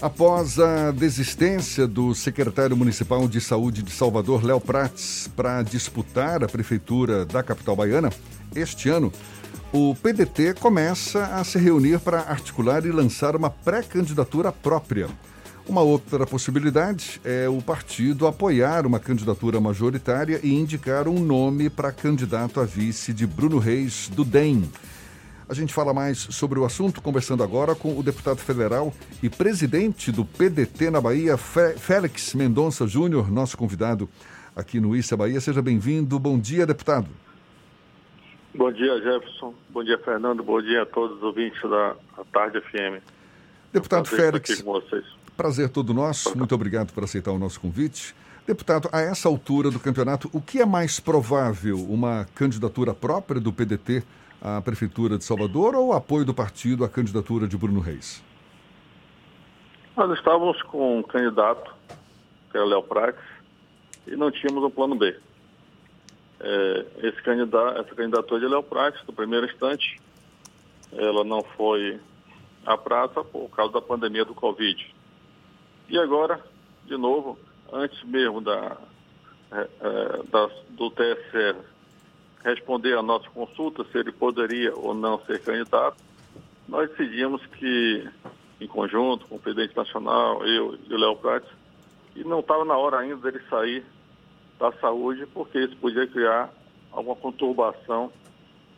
Após a desistência do secretário municipal de saúde de Salvador, Léo Prates, para disputar a prefeitura da capital baiana, este ano, o PDT começa a se reunir para articular e lançar uma pré-candidatura própria. Uma outra possibilidade é o partido apoiar uma candidatura majoritária e indicar um nome para candidato a vice de Bruno Reis, do DEM. A gente fala mais sobre o assunto conversando agora com o deputado federal e presidente do PDT na Bahia, Félix Mendonça Júnior, nosso convidado aqui no Issa Bahia. Seja bem-vindo. Bom dia, deputado. Bom dia, Jefferson. Bom dia, Fernando. Bom dia a todos os ouvintes da Tarde FM. Deputado é um Félix, prazer todo nosso. Muito obrigado por aceitar o nosso convite. Deputado, a essa altura do campeonato, o que é mais provável? Uma candidatura própria do PDT à Prefeitura de Salvador ou o apoio do partido à candidatura de Bruno Reis? Nós estávamos com um candidato, que era Léo Prates, e não tínhamos um plano B. É, esse candidato, essa candidatura de Léo Prates, no primeiro instante, ela não foi à praça por causa da pandemia do Covid. E agora, de novo, antes mesmo da, é, é da do TSE responder à nossa consulta se ele poderia ou não ser candidato, nós decidimos que, em conjunto com o presidente nacional, eu e o Léo Prates, que não estava na hora ainda dele sair da saúde, porque isso podia criar alguma conturbação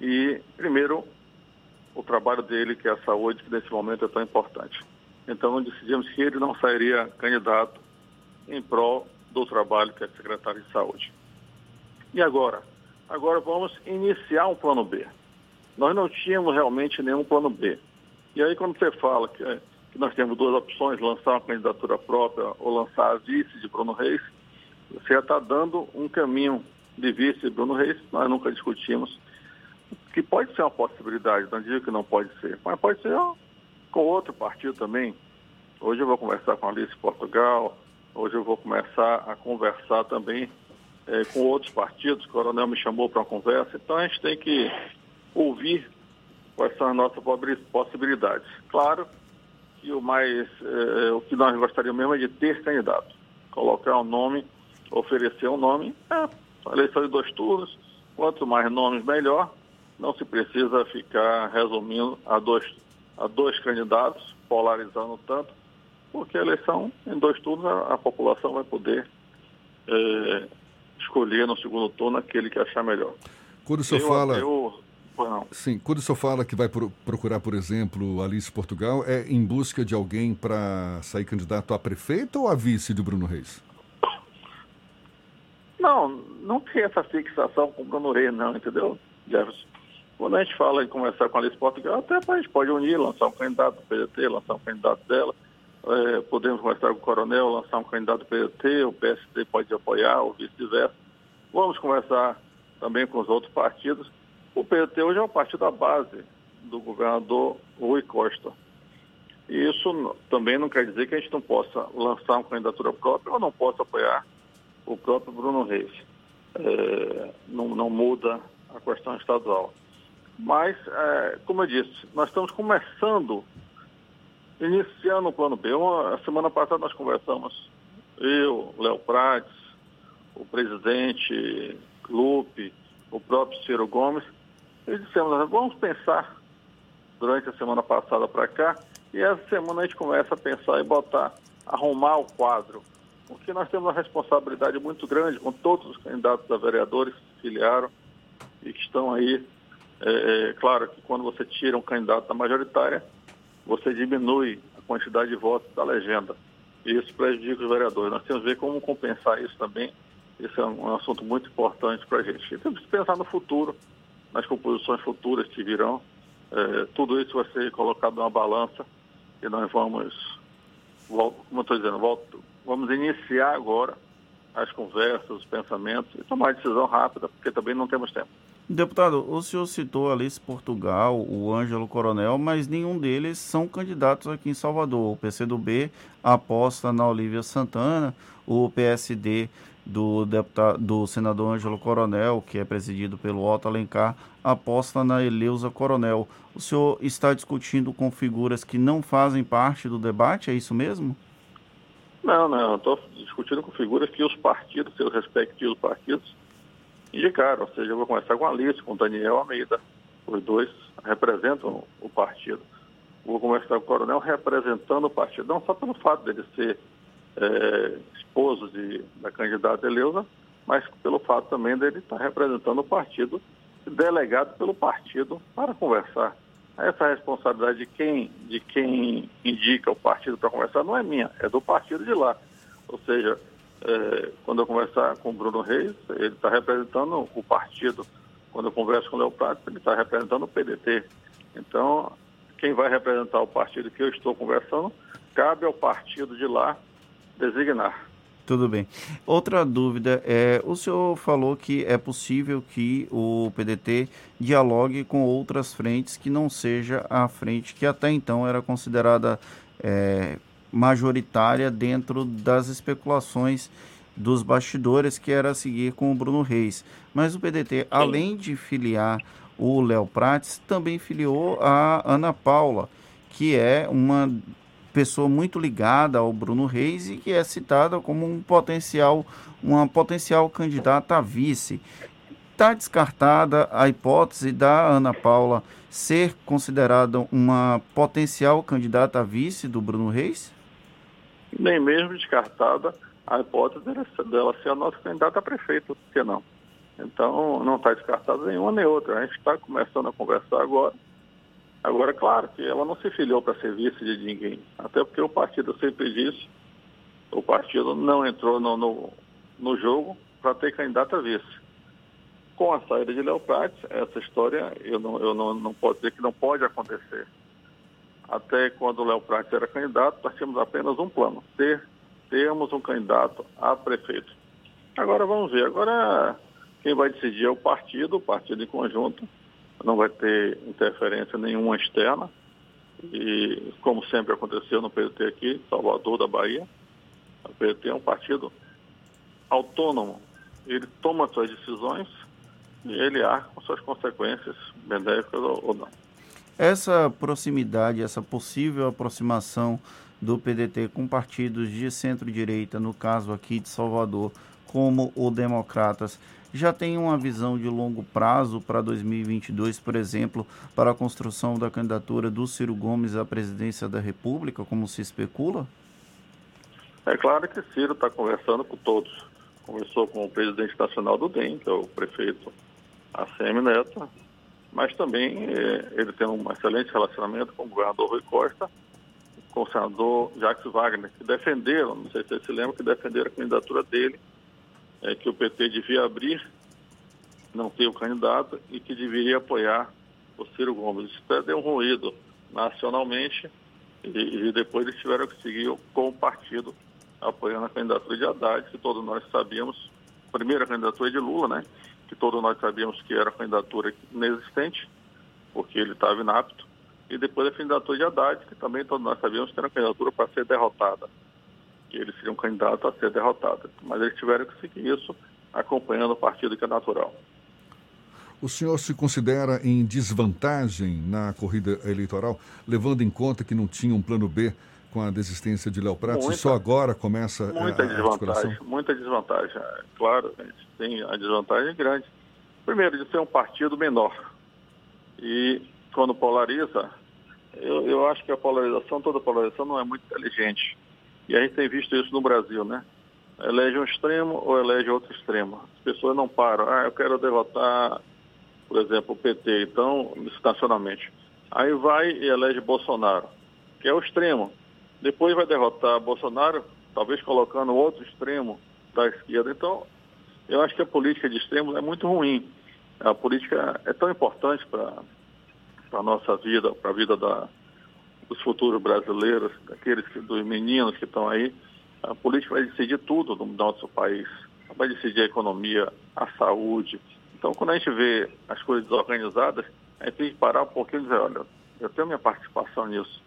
e, primeiro, o trabalho dele, que é a saúde, que nesse momento é tão importante. Então, decidimos que ele não sairia candidato em prol do trabalho que é secretário de saúde. E agora? Agora vamos iniciar um plano B. Nós não tínhamos realmente nenhum plano B. E aí quando você fala que, é, que nós temos duas opções, lançar uma candidatura própria ou lançar a vice de Bruno Reis, você já está dando um caminho de vice de Bruno Reis, nós nunca discutimos, que pode ser uma possibilidade, não digo que não pode ser, mas pode ser com outro partido também. Hoje eu vou conversar com a Alice Portugal, hoje eu vou começar a conversar também é, com outros partidos, o coronel me chamou para uma conversa, então a gente tem que ouvir quais são as nossas possibilidades. Claro que o mais, é, o que nós gostaríamos mesmo é de ter candidato, colocar um nome, oferecer um nome, é, eleição de dois turnos, quanto mais nomes melhor, não se precisa ficar resumindo a dois, a dois candidatos, polarizando tanto, porque a eleição em dois turnos a, a população vai poder é, escolher no segundo turno aquele que achar melhor. Quando o senhor eu, fala. Eu, Sim, quando o senhor fala que vai procurar, por exemplo, Alice Portugal, é em busca de alguém para sair candidato a prefeito ou a vice de Bruno Reis? Não, não tem essa fixação com o Bruno Reis, não, entendeu, Jefferson? Quando a gente fala em conversar com a Alice Portugal, até a gente pode unir, lançar um candidato do PDT, lançar um candidato dela. É, podemos conversar com o coronel, lançar um candidato PDT, o PSD pode apoiar, ou vice-versa. Vamos conversar também com os outros partidos. O PDT hoje é o partido da base do governador Rui Costa. E isso também não quer dizer que a gente não possa lançar uma candidatura própria ou não possa apoiar o próprio Bruno Reis. É, não, não, muda a questão estadual. Mas, é, como eu disse, nós estamos começando iniciando o plano B. Uma, a semana passada nós conversamos, eu, Léo Prates, o presidente Lupe, o próprio Ciro Gomes, e dissemos, vamos pensar durante a semana passada para cá, e essa semana a gente começa a pensar e botar, arrumar o quadro. Porque nós temos uma responsabilidade muito grande com todos os candidatos a vereadores que se filiaram e que estão aí. É, é, claro que quando você tira um candidato da majoritária, você diminui a quantidade de votos da legenda. Isso prejudica os vereadores. Nós temos que ver como compensar isso também. Esse é um assunto muito importante para a gente. E temos que pensar no futuro, nas composições futuras que virão. É, tudo isso vai ser colocado numa balança e nós vamos, como estou dizendo, volto, vamos iniciar agora as conversas, os pensamentos e tomar decisão rápida, porque também não temos tempo. Deputado, o senhor citou Alice Portugal, o Ângelo Coronel, mas nenhum deles são candidatos aqui em Salvador. O PCdoB aposta na Olívia Santana, o PSD do, deputado, do senador Ângelo Coronel, que é presidido pelo Otto Alencar, aposta na Eleusa Coronel. O senhor está discutindo com figuras que não fazem parte do debate, é isso mesmo? Não, não, estou discutindo com figuras que os partidos, seus respectivos partidos, indicaram. Ou seja, eu vou começar com a Alice, com o Daniel Almeida. Os dois representam o partido. Vou começar com o Coronel representando o partido, não só pelo fato dele ser é, esposo de, da candidata Eleusa, mas pelo fato também dele estar representando o partido, delegado pelo partido para conversar. Essa responsabilidade de quem, de quem indica o partido para conversar não é minha, é do partido de lá. Ou seja, é, quando eu conversar com o Bruno Reis, ele está representando o partido. Quando eu converso com o Léo Prato, ele está representando o PDT. Então, quem vai representar o partido que eu estou conversando, cabe ao partido de lá designar. Tudo bem. Outra dúvida é, o senhor falou que é possível que o PDT dialogue com outras frentes que não seja a frente que até então era considerada é, majoritária dentro das especulações dos bastidores, que era seguir com o Bruno Reis. Mas o PDT, além de filiar o Léo Prates, também filiou a Ana Paula, que é uma pessoa muito ligada ao Bruno Reis e que é citada como um potencial, uma potencial candidata a vice. Está descartada a hipótese da Ana Paula ser considerada uma potencial candidata a vice do Bruno Reis? Nem mesmo descartada a hipótese dela ser a nossa candidata a prefeito, por que não? Então, não está descartada nenhuma nem outra. A gente está começando a conversar agora Agora, claro que ela não se filiou para ser vice de ninguém, até porque o partido sempre disse, o partido não entrou no, no, no jogo para ter candidato a vice. Com a saída de Prates, essa história eu, não, eu não, não posso dizer que não pode acontecer. Até quando o Léo Prates era candidato, nós tínhamos apenas um plano, ter, termos um candidato a prefeito. Agora vamos ver, agora quem vai decidir é o partido, o partido em conjunto, não vai ter interferência nenhuma externa. E, como sempre aconteceu no PDT aqui, Salvador da Bahia, o PDT é um partido autônomo. Ele toma suas decisões e ele arca com suas consequências benéficas ou não. Essa proximidade, essa possível aproximação do PDT com partidos de centro-direita, no caso aqui de Salvador, como o Democratas, já tem uma visão de longo prazo para 2022, por exemplo, para a construção da candidatura do Ciro Gomes à presidência da República, como se especula? É claro que Ciro está conversando com todos. Conversou com o presidente nacional do DEM, que é o prefeito ACM Neto, mas também eh, ele tem um excelente relacionamento com o governador Rui Costa, com o senador Jacques Wagner, que defenderam, não sei se você se lembra, que defenderam a candidatura dele é, que o PT devia abrir, não ter o candidato e que deveria apoiar o Ciro Gomes. Isso até deu um ruído nacionalmente e, e, depois eles tiveram que seguir com o partido apoiando a candidatura de Haddad, que todos nós sabíamos, primeira candidatura de Lula, né? Que todos nós sabíamos que era candidatura inexistente, porque ele estava inapto, e depois a candidatura de Haddad, que também todos nós sabíamos que era candidatura para ser derrotada que eles seriam candidatos a ser derrotados. Mas eles tiveram que seguir isso acompanhando o partido que é natural. O senhor se considera em desvantagem na corrida eleitoral, levando em conta que não tinha um plano B com a desistência de Léo Prates muita, e só agora começa muita a, a desvantagem, Muita desvantagem. É, claro, a gente tem a desvantagem grande. Primeiro, de ser um partido menor. E quando polariza, eu, eu acho que a polarização, toda polarização não é muito inteligente. E a gente tem visto isso no Brasil, né? Elege um extremo ou elege outro extremo. As pessoas não param. Ah, eu quero derrotar, por exemplo, o PT, então, nacionalmente. Aí vai e elege Bolsonaro, que é o extremo. Depois vai derrotar Bolsonaro, talvez colocando outro extremo da esquerda. Então, eu acho que a política de extremos é muito ruim. A política é tão importante para a nossa vida, para a vida da, dos futuros brasileiros, daqueles que, dos meninos que estão aí, a política vai decidir tudo no nosso país. Vai decidir a economia, a saúde. Então, quando a gente vê as coisas desorganizadas, a gente tem que parar um pouquinho e dizer, olha, eu tenho minha participação nisso.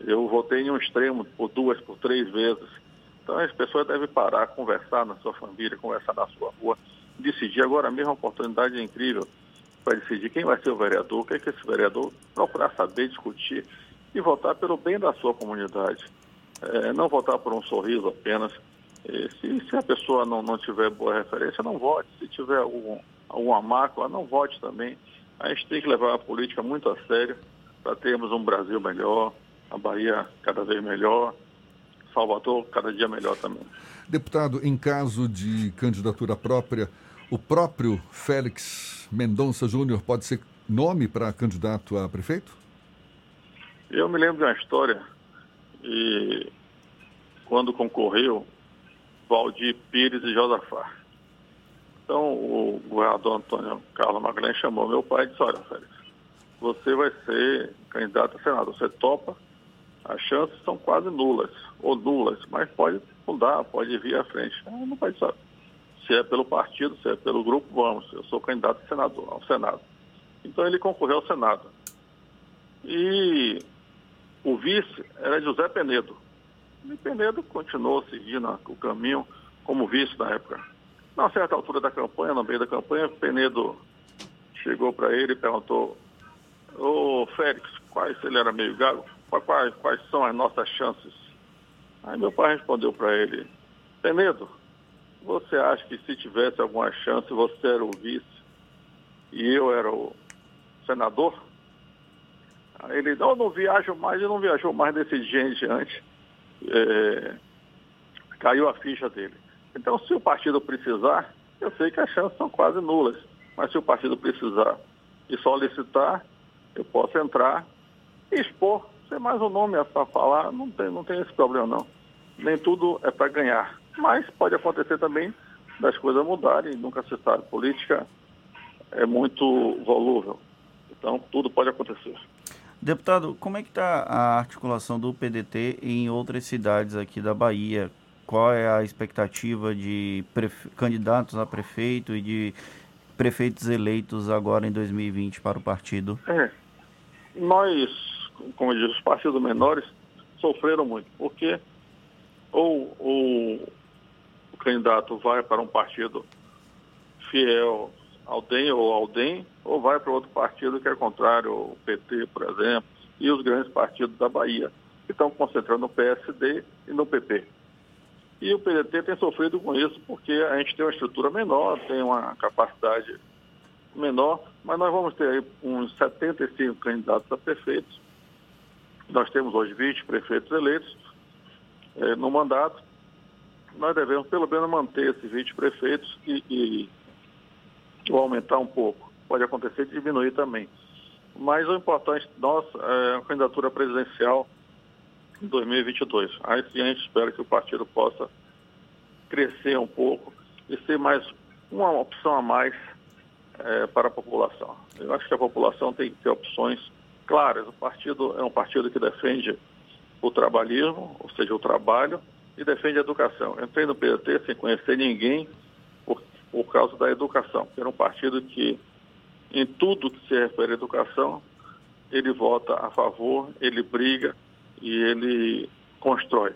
Eu votei em um extremo por duas, por três vezes. Então as pessoas devem parar, conversar na sua família, conversar na sua rua, decidir. Agora mesmo a oportunidade é incrível para decidir quem vai ser o vereador, o que é que esse vereador procurar saber, discutir e votar pelo bem da sua comunidade. É, não votar por um sorriso apenas. E se, se, a pessoa não, não tiver boa referência, não vote. Se tiver algum, alguma mácula, não vote também. A gente tem que levar a política muito a sério para termos um Brasil melhor, a Bahia cada vez melhor, Salvador cada dia melhor também. Deputado, em caso de candidatura própria, o próprio Félix Mendonça Júnior pode ser nome para candidato a prefeito? Eu me lembro de uma história e quando concorreu Valdir Pires e Josafá. Então o governador Antônio Carlos Magalhães chamou meu pai e disse, olha, Félix, você vai ser candidato a senador, você topa? As chances são quase nulas, ou nulas, mas pode mudar, pode vir à frente. Não pode saber. Se é pelo partido, se é pelo grupo, vamos. Eu sou candidato a senador, ao Senado. Então ele concorreu ao Senado. E o vice era José Penedo. E Penedo continuou seguindo o caminho como vice na época. Na certa altura da campanha, no meio da campanha, Penedo chegou para ele e perguntou: Ô Félix, quais, ele era meio gago, quais, quais são as nossas chances? Aí meu pai respondeu para ele: Penedo, você acha que se tivesse alguma chance, você era o vice e eu era o senador? Aí ele, não, não viajo mais, e não viajou mais desse dia em diante. É, caiu a ficha dele. Então, se o partido precisar, eu sei que as chances são quase nulas, mas se o partido precisar e solicitar, eu posso entrar e expor. Ser mais um nome para falar, não tem, não tem esse problema não. Nem tudo é para ganhar. Mas pode acontecer também das coisas mudarem, nunca se sabe. Política é muito volúvel. Então, tudo pode acontecer. Deputado, como é que está a articulação do PDT em outras cidades aqui da Bahia? Qual é a expectativa de candidatos a prefeito e de prefeitos eleitos agora em 2020 para o partido? É. Nós, como eu disse, os partidos menores sofreram muito, porque ou, ou o candidato vai para um partido fiel ao DEM ou ao DEM, ou vai para outro partido que é contrário, o PT, por exemplo, e os grandes partidos da Bahia, que estão concentrando no PSD e no PP. E o PDT tem sofrido com isso porque a gente tem uma estrutura menor, tem uma capacidade menor, mas nós vamos ter aí uns 75 candidatos a prefeitos. Nós temos hoje 20 prefeitos eleitos eh, no mandato. Nós devemos pelo menos manter esses 20 prefeitos e, e ou aumentar um pouco. Pode acontecer de diminuir também. Mas o importante nosso é a candidatura presidencial em 2022. Aí sim a gente espera que o partido possa crescer um pouco e ser mais uma opção a mais é, para a população. Eu acho que a população tem que ter opções claras. O partido é um partido que defende o trabalhismo, ou seja, o trabalho, e defende a educação. Eu entrei no PDT sem conhecer ninguém por, por causa da educação, era um partido que, em tudo que se refere à educação, ele vota a favor, ele briga e ele constrói.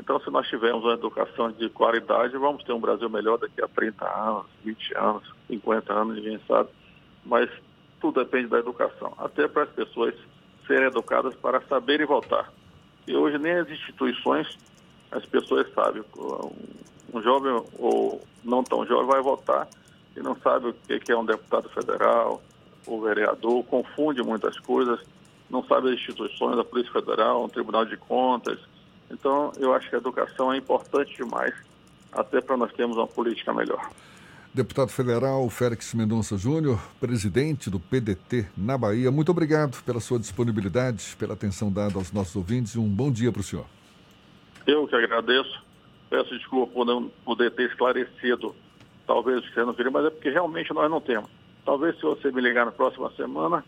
Então, se nós tivermos uma educação de qualidade, vamos ter um Brasil melhor daqui a 30 anos, 20 anos, 50 anos, ninguém sabe. Mas tudo depende da educação, até para as pessoas serem educadas para saberem votar. E hoje nem as instituições, as pessoas sabem. Um jovem ou não tão jovem vai votar e não sabe o que é um deputado federal, o vereador, confunde muitas coisas, não sabe as instituições, a Polícia Federal, o Tribunal de Contas. Então, eu acho que a educação é importante demais, até para nós termos uma política melhor. Deputado federal Félix Mendonça Júnior, presidente do PDT na Bahia, muito obrigado pela sua disponibilidade, pela atenção dada aos nossos ouvintes e um bom dia para o senhor. Eu que agradeço. Peço desculpa por não poder ter esclarecido, talvez você não queria, mas é porque realmente nós não temos. Talvez se você me ligar na próxima semana,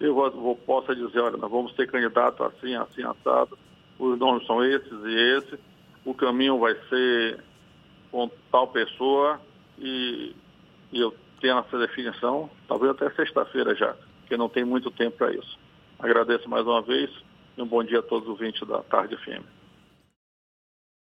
eu vou, vou, possa dizer, olha, nós vamos ter candidato assim, assim, assado, os nomes são esses e esse, o caminho vai ser com tal pessoa, e, e eu tenho essa definição, talvez até sexta-feira já, porque não tem muito tempo para isso. Agradeço mais uma vez e um bom dia a todos os ouvintes da Tarde FM.